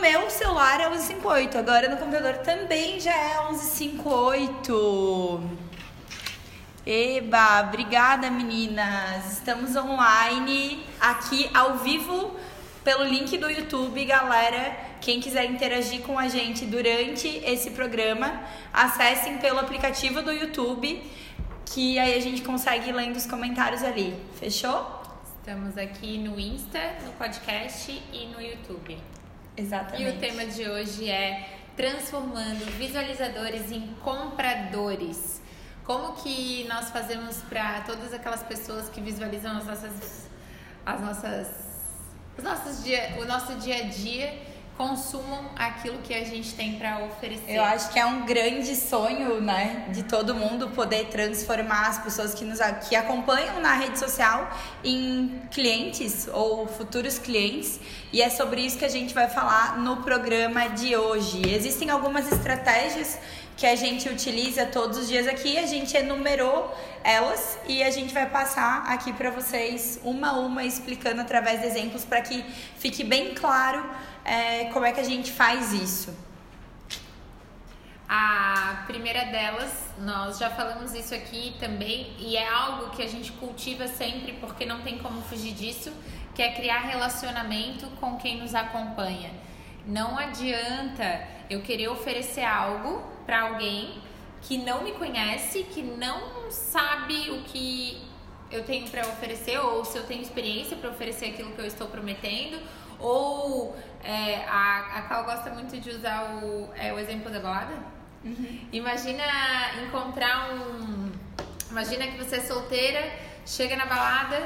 Meu celular é 1158, agora no computador também já é 1158. Eba, obrigada meninas. Estamos online aqui ao vivo pelo link do YouTube, galera. Quem quiser interagir com a gente durante esse programa, acessem pelo aplicativo do YouTube, que aí a gente consegue ir lendo os comentários ali. Fechou? Estamos aqui no Insta, no podcast e no YouTube. Exatamente. E o tema de hoje é transformando visualizadores em compradores. Como que nós fazemos para todas aquelas pessoas que visualizam as nossas, as nossas, os nossos dia, o nosso dia a dia consumam aquilo que a gente tem para oferecer. Eu acho que é um grande sonho, né, de todo mundo poder transformar as pessoas que nos que acompanham na rede social em clientes ou futuros clientes, e é sobre isso que a gente vai falar no programa de hoje. Existem algumas estratégias que a gente utiliza todos os dias aqui, a gente enumerou elas e a gente vai passar aqui para vocês uma a uma explicando através de exemplos para que fique bem claro é, como é que a gente faz isso? A primeira delas, nós já falamos isso aqui também, e é algo que a gente cultiva sempre porque não tem como fugir disso, que é criar relacionamento com quem nos acompanha. Não adianta eu querer oferecer algo para alguém que não me conhece, que não sabe o que eu tenho para oferecer, ou se eu tenho experiência para oferecer aquilo que eu estou prometendo, ou é, a, a Cal gosta muito de usar o, é, o exemplo da balada. Uhum. Imagina encontrar um. Imagina que você é solteira, chega na balada,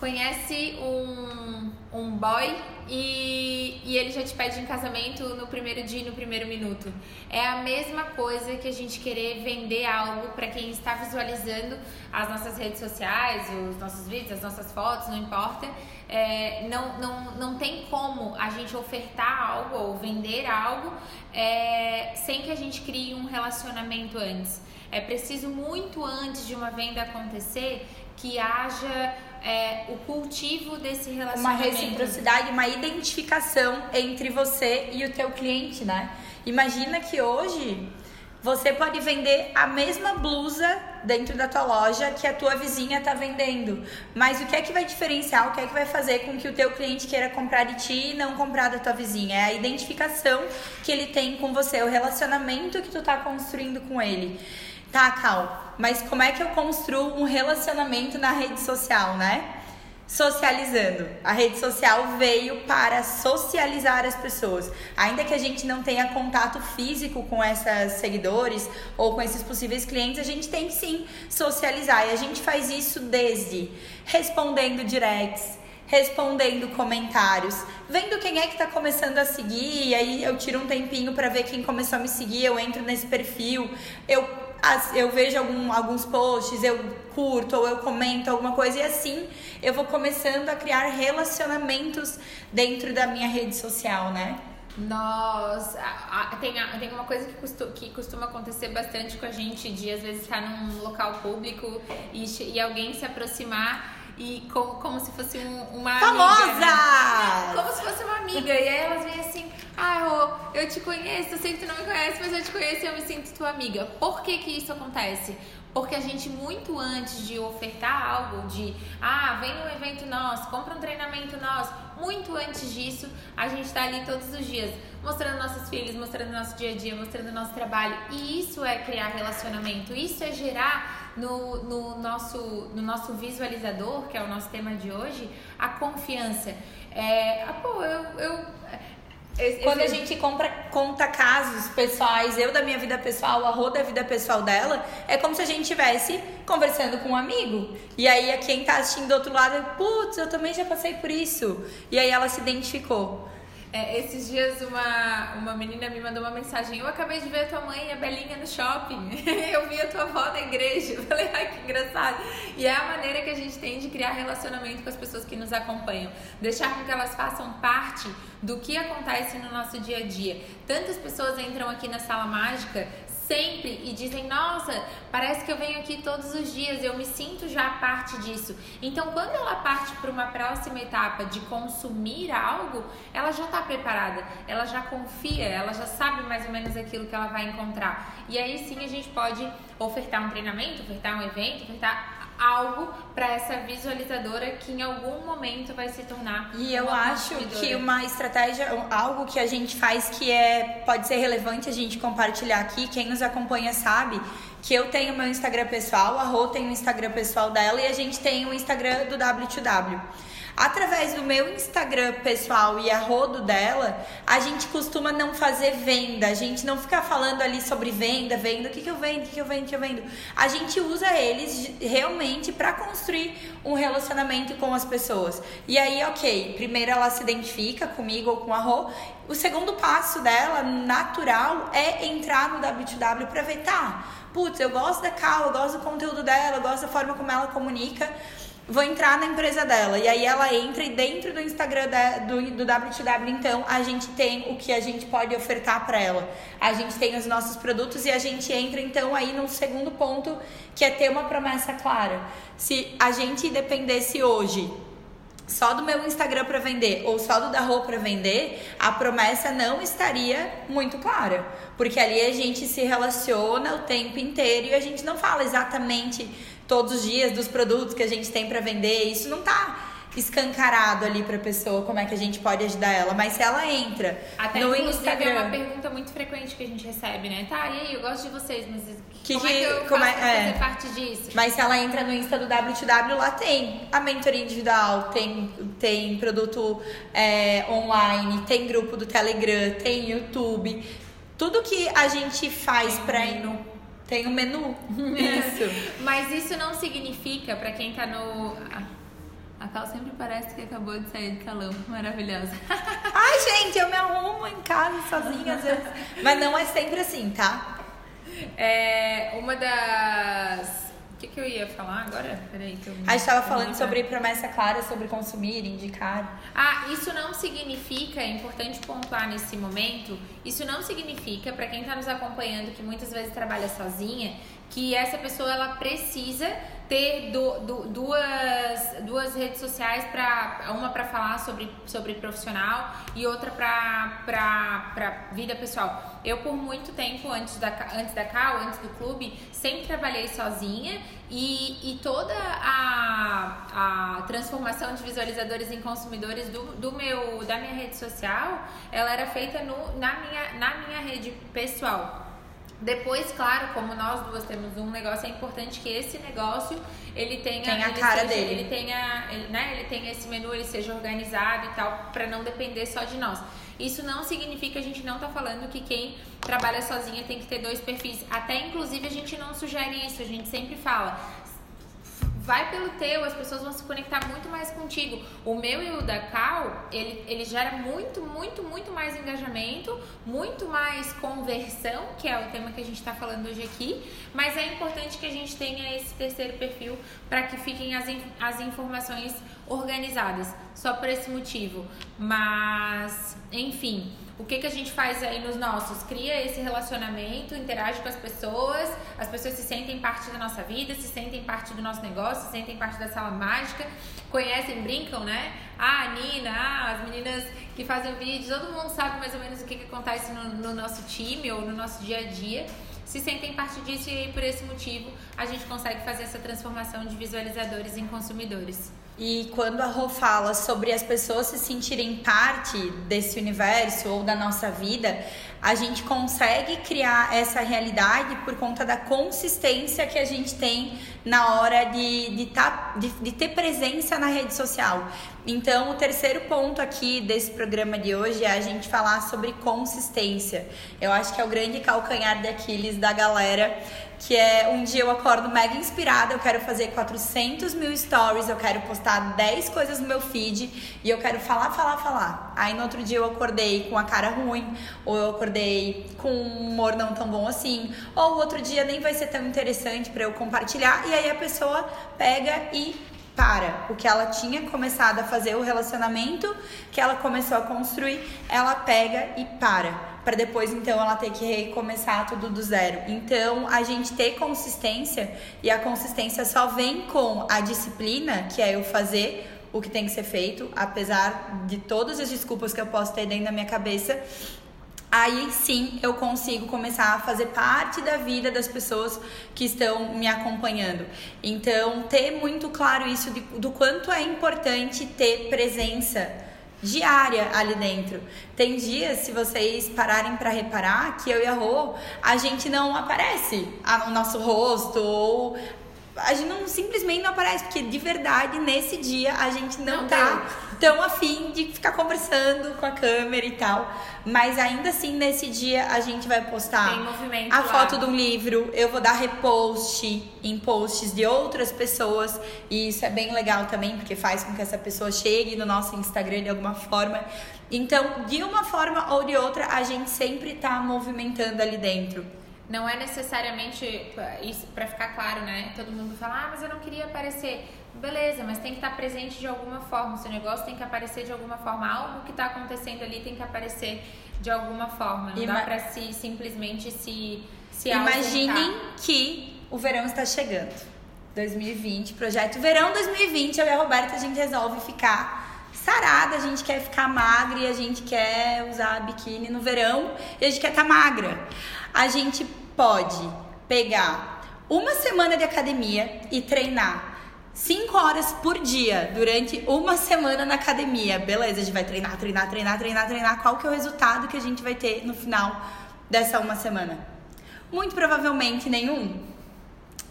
conhece um, um boy e, e ele já te pede em casamento no primeiro dia no primeiro minuto. É a mesma coisa que a gente querer vender algo para quem está visualizando as nossas redes sociais, os nossos vídeos, as nossas fotos, não importa. É, não, não, não tem como a gente ofertar algo ou vender algo é, sem que a gente crie um relacionamento antes. É preciso muito antes de uma venda acontecer que haja é, o cultivo desse relacionamento. Uma reciprocidade, uma identificação entre você e o teu cliente, né? Imagina que hoje você pode vender a mesma blusa dentro da tua loja que a tua vizinha está vendendo. Mas o que é que vai diferenciar? O que é que vai fazer com que o teu cliente queira comprar de ti e não comprar da tua vizinha? É a identificação que ele tem com você, o relacionamento que tu está construindo com ele. Tá, Cal, mas como é que eu construo um relacionamento na rede social, né? Socializando. A rede social veio para socializar as pessoas. Ainda que a gente não tenha contato físico com esses seguidores ou com esses possíveis clientes, a gente tem sim socializar. E a gente faz isso desde respondendo directs, respondendo comentários, vendo quem é que está começando a seguir, e aí eu tiro um tempinho para ver quem começou a me seguir, eu entro nesse perfil, eu eu vejo algum, alguns posts, eu curto ou eu comento alguma coisa e assim eu vou começando a criar relacionamentos dentro da minha rede social, né? Nós. A, a, tem, a, tem uma coisa que, costu, que costuma acontecer bastante com a gente de às vezes estar num local público e, e alguém se aproximar e como, como se fosse um, uma Famosa! amiga. Né? Como se fosse uma amiga. E aí elas vêm assim, ah, Rô, eu te conheço, eu sei que tu não me conhece, mas eu te conheço e eu me sinto tua amiga. Por que que isso acontece? Porque a gente, muito antes de ofertar algo, de ah, vem um evento nosso, compra um treinamento nosso, muito antes disso, a gente está ali todos os dias, mostrando nossos filhos, mostrando nosso dia a dia, mostrando nosso trabalho. E isso é criar relacionamento, isso é gerar no, no, nosso, no nosso visualizador, que é o nosso tema de hoje, a confiança. É, ah, pô, eu, eu quando a gente compra, conta casos pessoais, eu da minha vida pessoal, a Rô da vida pessoal dela, é como se a gente estivesse conversando com um amigo. E aí quem tá assistindo do outro lado, putz, eu também já passei por isso. E aí ela se identificou. É, esses dias uma, uma menina me mandou uma mensagem. Eu acabei de ver a tua mãe e a Belinha no shopping. eu vi a tua avó na igreja. Eu falei, ai que engraçado. E é a maneira que a gente tem de criar relacionamento com as pessoas que nos acompanham. Deixar com que elas façam parte do que acontece no nosso dia a dia. Tantas pessoas entram aqui na sala mágica sempre e dizem: Nossa, parece que eu venho aqui todos os dias, eu me sinto já parte disso. Então, quando ela parte para uma próxima etapa de consumir algo, ela já está preparada, ela já confia, ela já sabe mais ou menos aquilo que ela vai encontrar. E aí sim a gente pode ofertar um treinamento, ofertar um evento, ofertar algo para essa visualizadora que em algum momento vai se tornar. E eu acho que uma estratégia, algo que a gente faz que é pode ser relevante a gente compartilhar aqui, quem nos acompanha sabe que eu tenho meu Instagram pessoal, a Rô tem o Instagram pessoal dela e a gente tem o Instagram do W2W. Através do meu Instagram pessoal e a rodo dela, a gente costuma não fazer venda. A gente não fica falando ali sobre venda, venda, o que, que eu vendo, o que, que eu vendo, o que eu vendo. A gente usa eles realmente para construir um relacionamento com as pessoas. E aí, ok, primeiro ela se identifica comigo ou com a Rô. O segundo passo dela, natural, é entrar no W2W para ver, tá, putz, eu gosto da Cal, eu gosto do conteúdo dela, eu gosto da forma como ela comunica vou entrar na empresa dela. E aí ela entra e dentro do Instagram da, do, do W2W, então, a gente tem o que a gente pode ofertar para ela. A gente tem os nossos produtos e a gente entra, então, aí no segundo ponto, que é ter uma promessa clara. Se a gente dependesse hoje só do meu Instagram para vender ou só do da roupa para vender, a promessa não estaria muito clara, porque ali a gente se relaciona o tempo inteiro e a gente não fala exatamente todos os dias dos produtos que a gente tem para vender. Isso não tá escancarado ali para a pessoa como é que a gente pode ajudar ela, mas se ela entra Até no Instagram, é uma pergunta muito frequente que a gente recebe, né? Tá, e aí, eu gosto de vocês, mas que, como é que eu como é, é, fazer parte disso? Mas se ela entra no Insta do W2W, lá tem a mentoria individual, tem, tem produto é, online, tem grupo do Telegram, tem YouTube, tudo que a gente faz para tem um menu. Isso. Mas isso não significa, para quem tá no. A Cal sempre parece que acabou de sair do salão. Maravilhosa. Ai, gente, eu me arrumo em casa sozinha às vezes. Mas não é sempre assim, tá? É, uma das que, que eu ia falar agora? Peraí, que eu A gente estava falando sobre promessa clara, sobre consumir, indicar. Ah, isso não significa, é importante pontuar nesse momento, isso não significa, para quem está nos acompanhando, que muitas vezes trabalha sozinha, que essa pessoa ela precisa ter do, do, duas, duas redes sociais para uma para falar sobre, sobre profissional e outra para vida pessoal. Eu por muito tempo antes da antes da Cal, antes do clube, sempre trabalhei sozinha e, e toda a, a transformação de visualizadores em consumidores do, do meu da minha rede social, ela era feita no, na minha na minha rede pessoal. Depois, claro, como nós duas temos um negócio, é importante que esse negócio ele tenha, Tem a cara seja, dele. Ele tenha, ele, né, ele tenha esse menu, ele seja organizado e tal, para não depender só de nós. Isso não significa a gente não tá falando que quem trabalha sozinha tem que ter dois perfis. Até inclusive a gente não sugere isso, a gente sempre fala vai pelo teu, as pessoas vão se conectar muito mais contigo. O meu e o da Cal, ele, ele gera muito, muito, muito mais engajamento, muito mais conversão, que é o tema que a gente está falando hoje aqui, mas é importante que a gente tenha esse terceiro perfil para que fiquem as, as informações organizadas, só por esse motivo. Mas, enfim, o que, que a gente faz aí nos nossos? Cria esse relacionamento, interage com as pessoas, as pessoas se sentem parte da nossa vida, se sentem parte do nosso negócio, se sentem parte da sala mágica, conhecem, brincam, né? Ah, a Nina, ah, as meninas que fazem vídeos, todo mundo sabe mais ou menos o que, que acontece no, no nosso time ou no nosso dia a dia se sentem parte disso e por esse motivo a gente consegue fazer essa transformação de visualizadores em consumidores. E quando a Rô fala sobre as pessoas se sentirem parte desse universo ou da nossa vida, a gente consegue criar essa realidade por conta da consistência que a gente tem na hora de, de, tá, de, de ter presença na rede social. Então, o terceiro ponto aqui desse programa de hoje é a gente falar sobre consistência. Eu acho que é o grande calcanhar de Aquiles da galera que é um dia eu acordo mega inspirada, eu quero fazer 400 mil stories, eu quero postar 10 coisas no meu feed e eu quero falar, falar, falar. Aí no outro dia eu acordei com a cara ruim, ou eu acordei com um humor não tão bom assim, ou o outro dia nem vai ser tão interessante para eu compartilhar e aí a pessoa pega e para o que ela tinha começado a fazer, o relacionamento que ela começou a construir, ela pega e para para depois então ela ter que recomeçar tudo do zero. Então, a gente ter consistência e a consistência só vem com a disciplina, que é eu fazer o que tem que ser feito, apesar de todas as desculpas que eu posso ter dentro da minha cabeça. Aí sim eu consigo começar a fazer parte da vida das pessoas que estão me acompanhando. Então, ter muito claro isso de, do quanto é importante ter presença diária ali dentro. Tem dias, se vocês pararem para reparar, que eu e a Rô, a gente não aparece no nosso rosto ou a gente não simplesmente não aparece, porque de verdade nesse dia a gente não, não tá tão afim de ficar conversando com a câmera e tal. Mas ainda assim, nesse dia a gente vai postar a lá. foto de um livro, eu vou dar repost em posts de outras pessoas. E isso é bem legal também, porque faz com que essa pessoa chegue no nosso Instagram de alguma forma. Então, de uma forma ou de outra, a gente sempre tá movimentando ali dentro. Não é necessariamente isso para ficar claro, né? Todo mundo fala: "Ah, mas eu não queria aparecer". Beleza, mas tem que estar presente de alguma forma. O seu negócio tem que aparecer de alguma forma. Algo que está acontecendo ali tem que aparecer de alguma forma. Não Ima dá para se simplesmente se se Imaginem que o verão está chegando. 2020, projeto Verão 2020, eu e a Roberta a gente resolve ficar sarada, a gente quer ficar magra e a gente quer usar biquíni no verão e a gente quer estar tá magra. A gente pode pegar uma semana de academia e treinar 5 horas por dia durante uma semana na academia. Beleza, a gente vai treinar, treinar, treinar, treinar, treinar. Qual que é o resultado que a gente vai ter no final dessa uma semana? Muito provavelmente nenhum.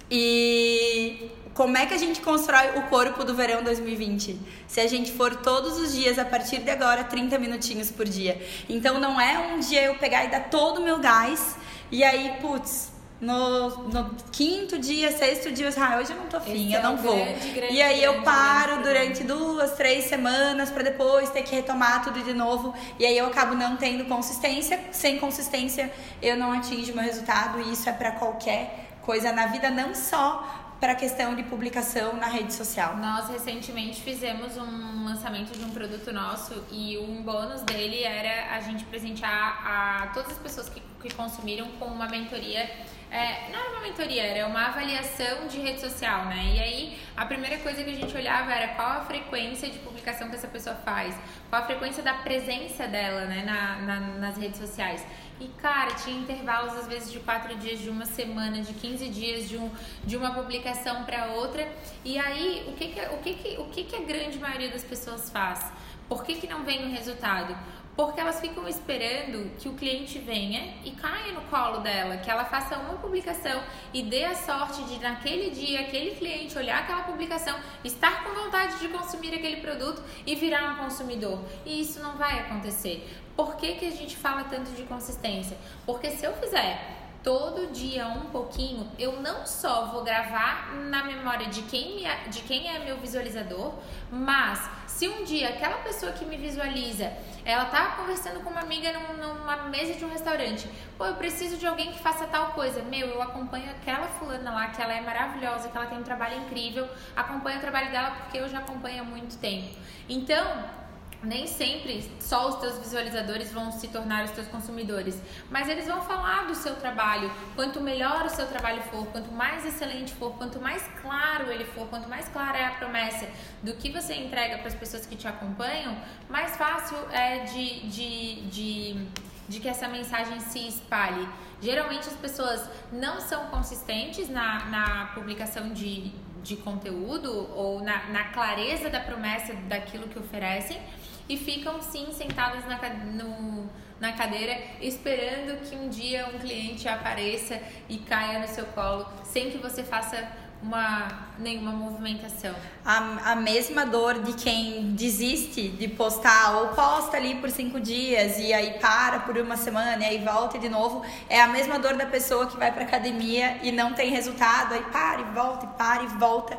E como é que a gente constrói o corpo do verão 2020? Se a gente for todos os dias, a partir de agora, 30 minutinhos por dia. Então não é um dia eu pegar e dar todo o meu gás e aí, putz, no, no, quinto dia, sexto dia, ah, hoje eu não tô afim, eu é não vou. Grande, grande, e aí eu paro durante duas, três semanas para depois ter que retomar tudo de novo. E aí eu acabo não tendo consistência. Sem consistência, eu não atingo o meu resultado. E isso é para qualquer coisa na vida, não só para a questão de publicação na rede social. Nós recentemente fizemos um lançamento de um produto nosso e um bônus dele era a gente presentear a todas as pessoas que, que consumiram com uma mentoria é, não era uma mentoria, era uma avaliação de rede social, né? E aí a primeira coisa que a gente olhava era qual a frequência de publicação que essa pessoa faz, qual a frequência da presença dela, né, na, na nas redes sociais. E, cara, tinha intervalos, às vezes, de quatro dias, de uma semana, de 15 dias, de, um, de uma publicação para outra. E aí, o que que, o, que, que, o que que a grande maioria das pessoas faz? Por que, que não vem o resultado? Porque elas ficam esperando que o cliente venha e caia no colo dela, que ela faça uma publicação e dê a sorte de naquele dia aquele cliente olhar aquela publicação, estar com vontade de consumir aquele produto e virar um consumidor. E isso não vai acontecer. Por que, que a gente fala tanto de consistência? Porque se eu fizer todo dia um pouquinho, eu não só vou gravar na memória de quem, me, de quem é meu visualizador, mas se um dia aquela pessoa que me visualiza, ela tá conversando com uma amiga num, numa mesa de um restaurante, pô, eu preciso de alguém que faça tal coisa, meu, eu acompanho aquela fulana lá, que ela é maravilhosa, que ela tem um trabalho incrível, acompanho o trabalho dela porque eu já acompanho há muito tempo. Então, nem sempre só os teus visualizadores vão se tornar os teus consumidores, mas eles vão falar do seu trabalho. Quanto melhor o seu trabalho for, quanto mais excelente for, quanto mais claro ele for, quanto mais clara é a promessa do que você entrega para as pessoas que te acompanham, mais fácil é de, de, de, de que essa mensagem se espalhe. Geralmente as pessoas não são consistentes na, na publicação de, de conteúdo ou na, na clareza da promessa daquilo que oferecem e ficam sim sentadas na, no, na cadeira esperando que um dia um cliente apareça e caia no seu colo sem que você faça uma nenhuma movimentação. A, a mesma dor de quem desiste de postar ou posta ali por cinco dias e aí para por uma semana e aí volta de novo é a mesma dor da pessoa que vai para academia e não tem resultado aí para e volta e para e volta.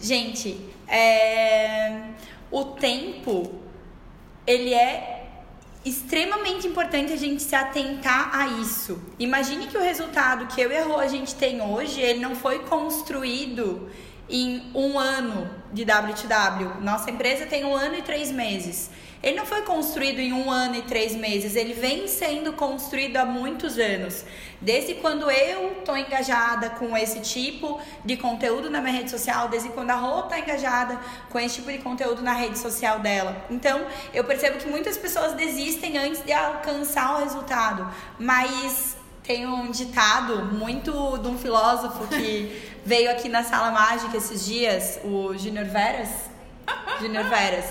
Gente, é... o tempo ele é extremamente importante a gente se atentar a isso. Imagine que o resultado que eu e a Rô a gente tem hoje, ele não foi construído em um ano de WTW. Nossa empresa tem um ano e três meses. Ele não foi construído em um ano e três meses, ele vem sendo construído há muitos anos. Desde quando eu estou engajada com esse tipo de conteúdo na minha rede social, desde quando a Rô está engajada com esse tipo de conteúdo na rede social dela. Então, eu percebo que muitas pessoas desistem antes de alcançar o resultado, mas tem um ditado muito de um filósofo que veio aqui na sala mágica esses dias, o Junior Veras. Junior Veras.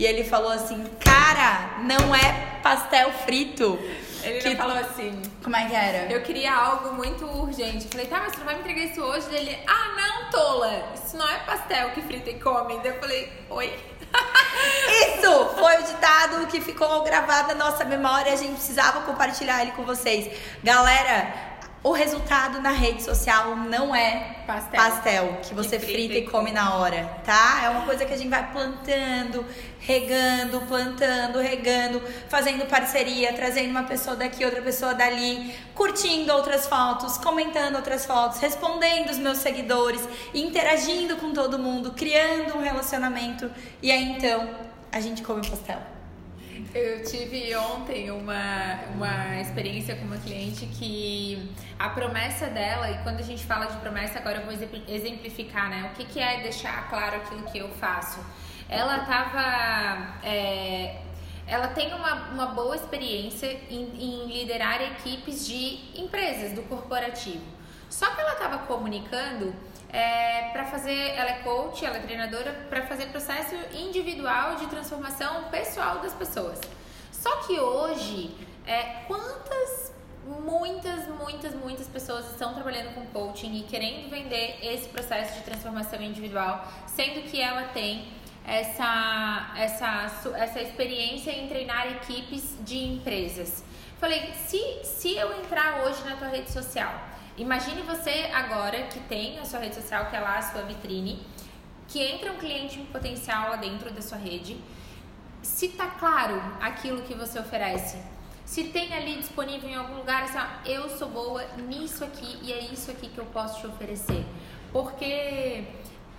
E ele falou assim: Cara, não é pastel frito. Ele que... falou assim. Como é que era? Eu queria algo muito urgente. Falei, tá, mas você não vai me entregar isso hoje? Ele, ah, não, tola. Isso não é pastel que frita e come. Daí eu falei, oi. Isso foi o ditado que ficou gravado na nossa memória. A gente precisava compartilhar ele com vocês. Galera, o resultado na rede social não é pastel, pastel que você que frita, frita e come na hora, tá? É uma coisa que a gente vai plantando, regando, plantando, regando, fazendo parceria, trazendo uma pessoa daqui, outra pessoa dali, curtindo outras fotos, comentando outras fotos, respondendo os meus seguidores, interagindo com todo mundo, criando um relacionamento e aí então a gente come pastel. Eu tive ontem uma, uma experiência com uma cliente que a promessa dela, e quando a gente fala de promessa, agora eu vou exemplificar, né? O que, que é deixar claro aquilo que eu faço. Ela tava. É, ela tem uma, uma boa experiência em, em liderar equipes de empresas, do corporativo. Só que ela estava comunicando é, para fazer, ela é coach, ela é treinadora, para fazer processo individual de transformação pessoal das pessoas. Só que hoje, é, quantas, muitas, muitas, muitas pessoas estão trabalhando com coaching e querendo vender esse processo de transformação individual, sendo que ela tem essa, essa, essa experiência em treinar equipes de empresas. Falei, se, se eu entrar hoje na tua rede social Imagine você agora que tem a sua rede social, que é lá a sua vitrine, que entra um cliente potencial lá dentro da sua rede. Se tá claro aquilo que você oferece, se tem ali disponível em algum lugar, assim, ó, eu sou boa nisso aqui e é isso aqui que eu posso te oferecer. Porque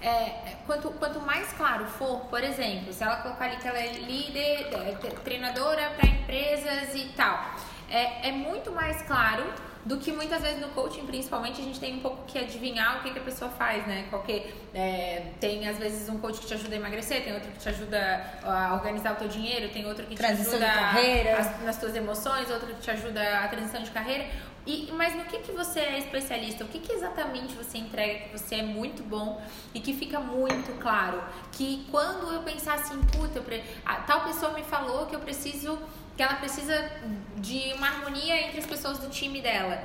é, quanto, quanto mais claro for, por exemplo, se ela colocar ali que ela é líder, é, treinadora para empresas e tal, é, é muito mais claro do que muitas vezes no coaching, principalmente, a gente tem um pouco que adivinhar o que, que a pessoa faz, né? Qualquer, é, tem às vezes um coach que te ajuda a emagrecer, tem outro que te ajuda a organizar o teu dinheiro, tem outro que te transição ajuda as, nas tuas emoções, outro que te ajuda a transição de carreira. E, mas no que, que você é especialista? O que, que exatamente você entrega que você é muito bom e que fica muito claro? Que quando eu pensar assim, puta, pre... tal pessoa me falou que eu preciso que ela precisa de uma harmonia entre as pessoas do time dela.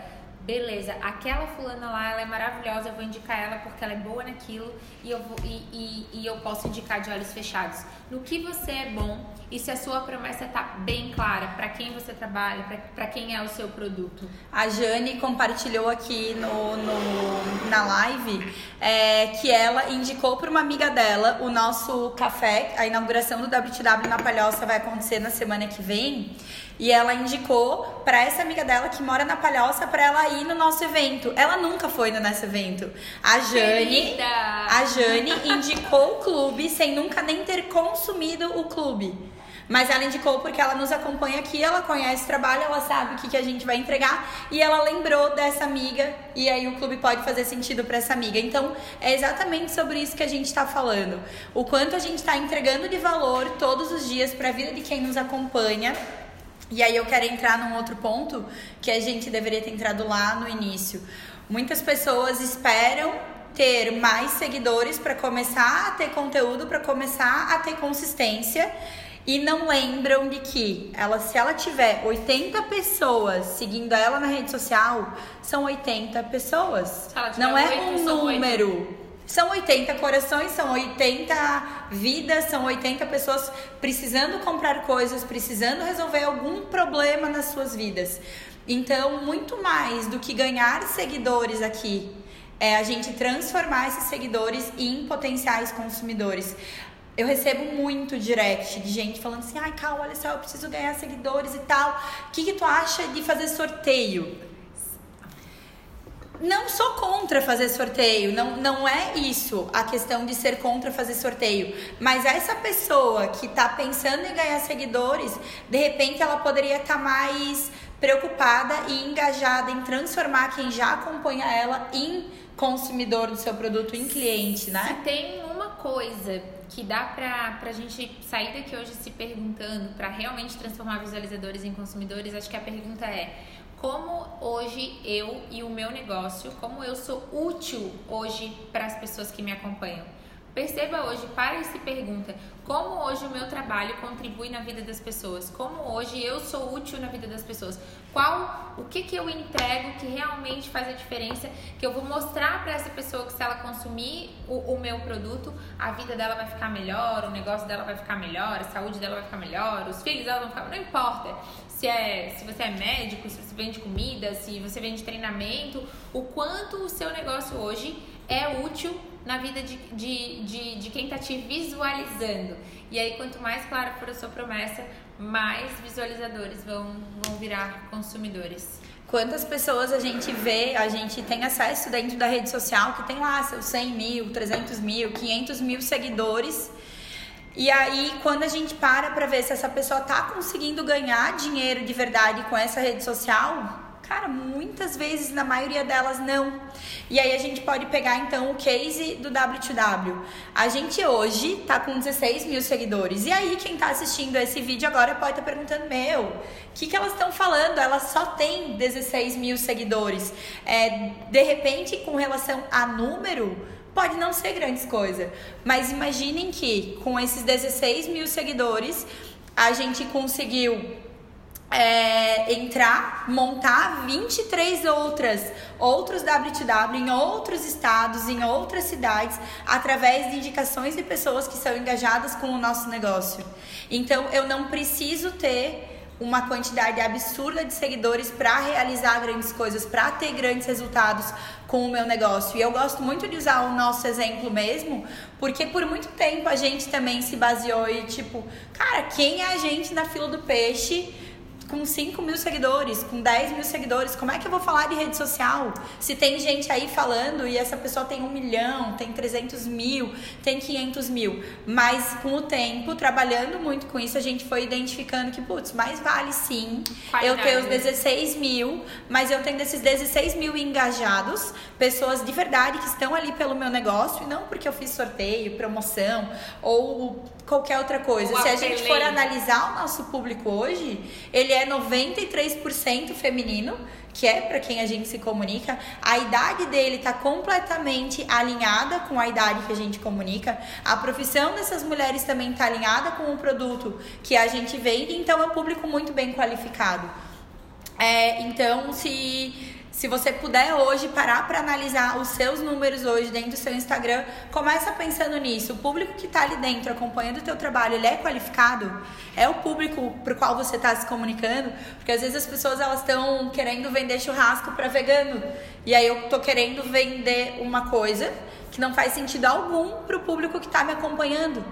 Beleza, aquela fulana lá, ela é maravilhosa, eu vou indicar ela porque ela é boa naquilo e eu, vou, e, e, e eu posso indicar de olhos fechados. No que você é bom e se a sua promessa está bem clara para quem você trabalha, para quem é o seu produto. A Jane compartilhou aqui no, no na live é, que ela indicou para uma amiga dela o nosso café, a inauguração do WTW na Palhoça vai acontecer na semana que vem. E ela indicou para essa amiga dela que mora na Palhoça para ela ir no nosso evento. Ela nunca foi no nosso evento. A Jane, Querida. a Jane indicou o clube sem nunca nem ter consumido o clube. Mas ela indicou porque ela nos acompanha aqui, ela conhece o trabalho, ela sabe o que, que a gente vai entregar e ela lembrou dessa amiga e aí o clube pode fazer sentido para essa amiga. Então é exatamente sobre isso que a gente está falando. O quanto a gente está entregando de valor todos os dias para a vida de quem nos acompanha. E aí eu quero entrar num outro ponto que a gente deveria ter entrado lá no início. Muitas pessoas esperam ter mais seguidores para começar a ter conteúdo, para começar a ter consistência e não lembram de que ela, se ela tiver 80 pessoas seguindo ela na rede social, são 80 pessoas. Não é 8, um número. 8. São 80 corações, são 80 vidas, são 80 pessoas precisando comprar coisas, precisando resolver algum problema nas suas vidas. Então, muito mais do que ganhar seguidores aqui, é a gente transformar esses seguidores em potenciais consumidores. Eu recebo muito direct de gente falando assim: ai, Cal, olha só, eu preciso ganhar seguidores e tal. O que, que tu acha de fazer sorteio? Não sou contra fazer sorteio, não, não é isso a questão de ser contra fazer sorteio. Mas essa pessoa que está pensando em ganhar seguidores, de repente ela poderia estar tá mais preocupada e engajada em transformar quem já acompanha ela em consumidor do seu produto, em cliente, né? Se tem uma coisa que dá pra, pra gente sair daqui hoje se perguntando para realmente transformar visualizadores em consumidores, acho que a pergunta é como hoje eu e o meu negócio, como eu sou útil hoje para as pessoas que me acompanham. Perceba hoje, para e se pergunta, como hoje o meu trabalho contribui na vida das pessoas? Como hoje eu sou útil na vida das pessoas? Qual, o que que eu entrego que realmente faz a diferença? Que eu vou mostrar para essa pessoa que se ela consumir o, o, meu produto, a vida dela vai ficar melhor, o negócio dela vai ficar melhor, a saúde dela vai ficar melhor, os filhos dela vão ficar, não importa. Se é, se você é médico, se você vende comida, se você vende treinamento, o quanto o seu negócio hoje é útil na vida de, de, de, de quem está te visualizando. E aí, quanto mais clara for a sua promessa, mais visualizadores vão, vão virar consumidores. Quantas pessoas a gente vê, a gente tem acesso dentro da rede social que tem lá seus 100 mil, 300 mil, 500 mil seguidores. E aí, quando a gente para para ver se essa pessoa tá conseguindo ganhar dinheiro de verdade com essa rede social, Cara, muitas vezes, na maioria delas, não. E aí a gente pode pegar então o case do W2W. A gente hoje tá com 16 mil seguidores. E aí, quem tá assistindo esse vídeo agora pode estar tá perguntando: Meu, o que, que elas estão falando? Elas só têm 16 mil seguidores. É, de repente, com relação a número, pode não ser grandes coisas. Mas imaginem que com esses 16 mil seguidores, a gente conseguiu é, entrar, montar 23 outras, outros WTW em outros estados, em outras cidades, através de indicações de pessoas que são engajadas com o nosso negócio. Então, eu não preciso ter uma quantidade absurda de seguidores para realizar grandes coisas, para ter grandes resultados com o meu negócio. E eu gosto muito de usar o nosso exemplo mesmo, porque por muito tempo a gente também se baseou e tipo, cara, quem é a gente na fila do peixe? Com 5 mil seguidores, com 10 mil seguidores, como é que eu vou falar de rede social? Se tem gente aí falando e essa pessoa tem um milhão, tem 300 mil, tem 500 mil. Mas com o tempo, trabalhando muito com isso, a gente foi identificando que, putz, mais vale sim eu ter os 16 mil, mas eu tenho desses 16 mil engajados, pessoas de verdade que estão ali pelo meu negócio e não porque eu fiz sorteio, promoção ou qualquer outra coisa. Se a gente for analisar o nosso público hoje, ele é 93% feminino, que é para quem a gente se comunica. A idade dele está completamente alinhada com a idade que a gente comunica. A profissão dessas mulheres também está alinhada com o produto que a gente vende, então é um público muito bem qualificado. É, então, se se você puder hoje parar para analisar os seus números hoje dentro do seu Instagram, começa pensando nisso. O público que está ali dentro acompanhando o teu trabalho, ele é qualificado? É o público para o qual você está se comunicando? Porque às vezes as pessoas elas estão querendo vender churrasco para vegano e aí eu tô querendo vender uma coisa que não faz sentido algum para o público que está me acompanhando.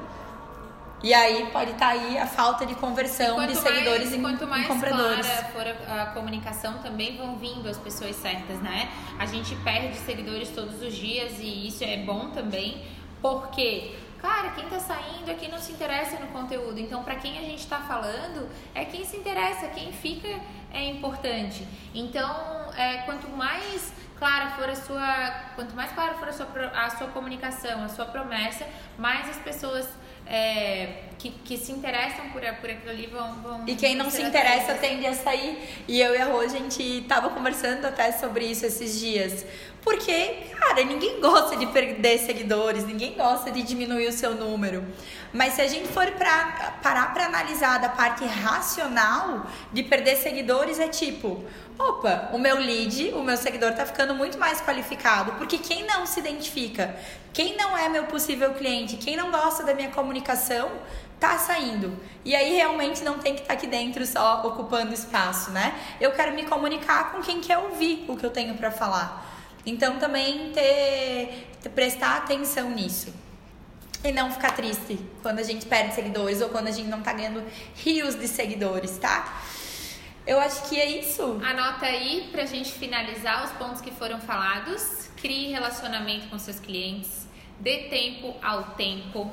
E aí pode estar tá aí a falta de conversão de seguidores mais, em, quanto mais em compradores. Clara for a, a, comunicação, também vão vindo as pessoas certas, né? A gente perde seguidores todos os dias e isso é bom também, porque Cara, quem tá saindo é quem não se interessa no conteúdo. Então, para quem a gente tá falando, é quem se interessa, quem fica é importante. Então, é, quanto mais clara for a sua, quanto mais clara for a sua, a sua comunicação, a sua promessa, mais as pessoas é, que, que se interessam por, por aquilo ali vão, vão E quem não se interessa tende a sair. E eu e a Rô, a gente tava conversando até sobre isso esses dias. Porque, cara, ninguém gosta de perder seguidores, ninguém gosta de diminuir o seu número. Mas se a gente for pra, parar para analisar da parte racional de perder seguidores, é tipo, opa, o meu lead, o meu seguidor tá ficando muito mais qualificado. Porque quem não se identifica, quem não é meu possível cliente, quem não gosta da minha comunicação, tá saindo. E aí realmente não tem que estar tá aqui dentro só ocupando espaço, né? Eu quero me comunicar com quem quer ouvir o que eu tenho para falar. Então também ter, ter prestar atenção nisso. E não ficar triste quando a gente perde seguidores ou quando a gente não tá ganhando rios de seguidores, tá? Eu acho que é isso. Anota aí pra gente finalizar os pontos que foram falados. Crie relacionamento com seus clientes. Dê tempo ao tempo.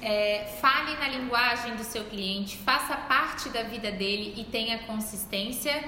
É, fale na linguagem do seu cliente, faça parte da vida dele e tenha consistência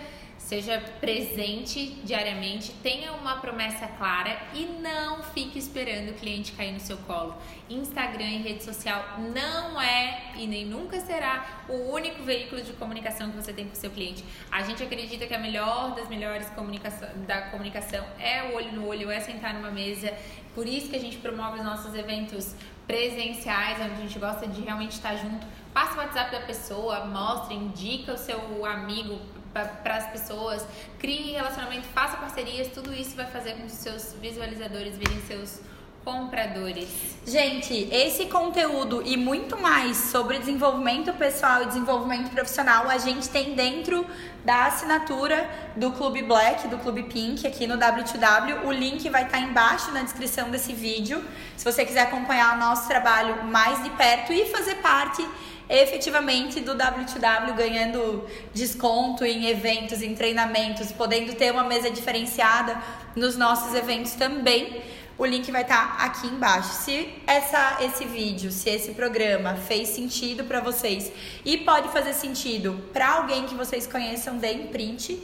Seja presente diariamente, tenha uma promessa clara e não fique esperando o cliente cair no seu colo. Instagram e rede social não é e nem nunca será o único veículo de comunicação que você tem com o seu cliente. A gente acredita que a melhor das melhores comunicação, da comunicação é o olho no olho, é sentar numa mesa. Por isso que a gente promove os nossos eventos presenciais, onde a gente gosta de realmente estar junto. Passa o WhatsApp da pessoa, mostra, indica o seu amigo para as pessoas, crie relacionamento, faça parcerias, tudo isso vai fazer com que os seus visualizadores virem seus compradores. Gente, esse conteúdo e muito mais sobre desenvolvimento pessoal e desenvolvimento profissional a gente tem dentro da assinatura do Clube Black, do Clube Pink, aqui no W2W. O link vai estar embaixo na descrição desse vídeo. Se você quiser acompanhar o nosso trabalho mais de perto e fazer parte efetivamente do W2W ganhando desconto em eventos, em treinamentos, podendo ter uma mesa diferenciada nos nossos eventos também. O link vai estar tá aqui embaixo. Se essa, esse vídeo, se esse programa fez sentido para vocês e pode fazer sentido para alguém que vocês conheçam, deem print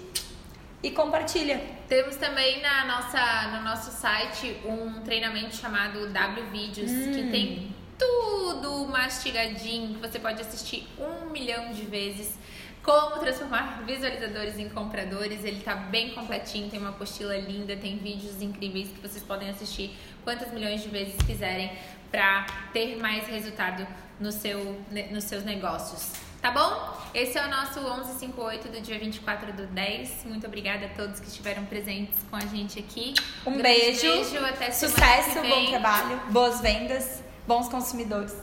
e compartilha. Temos também na nossa, no nosso site um treinamento chamado W Vídeos, hum. que tem tudo mastigadinho, que você pode assistir um milhão de vezes. Como transformar visualizadores em compradores. Ele tá bem completinho, tem uma apostila linda, tem vídeos incríveis que vocês podem assistir quantas milhões de vezes quiserem para ter mais resultado no seu, nos seus negócios. Tá bom? Esse é o nosso 1158 do dia 24 do 10. Muito obrigada a todos que estiveram presentes com a gente aqui. Um beijo, beijo até sucesso, bom trabalho, boas vendas bons consumidores.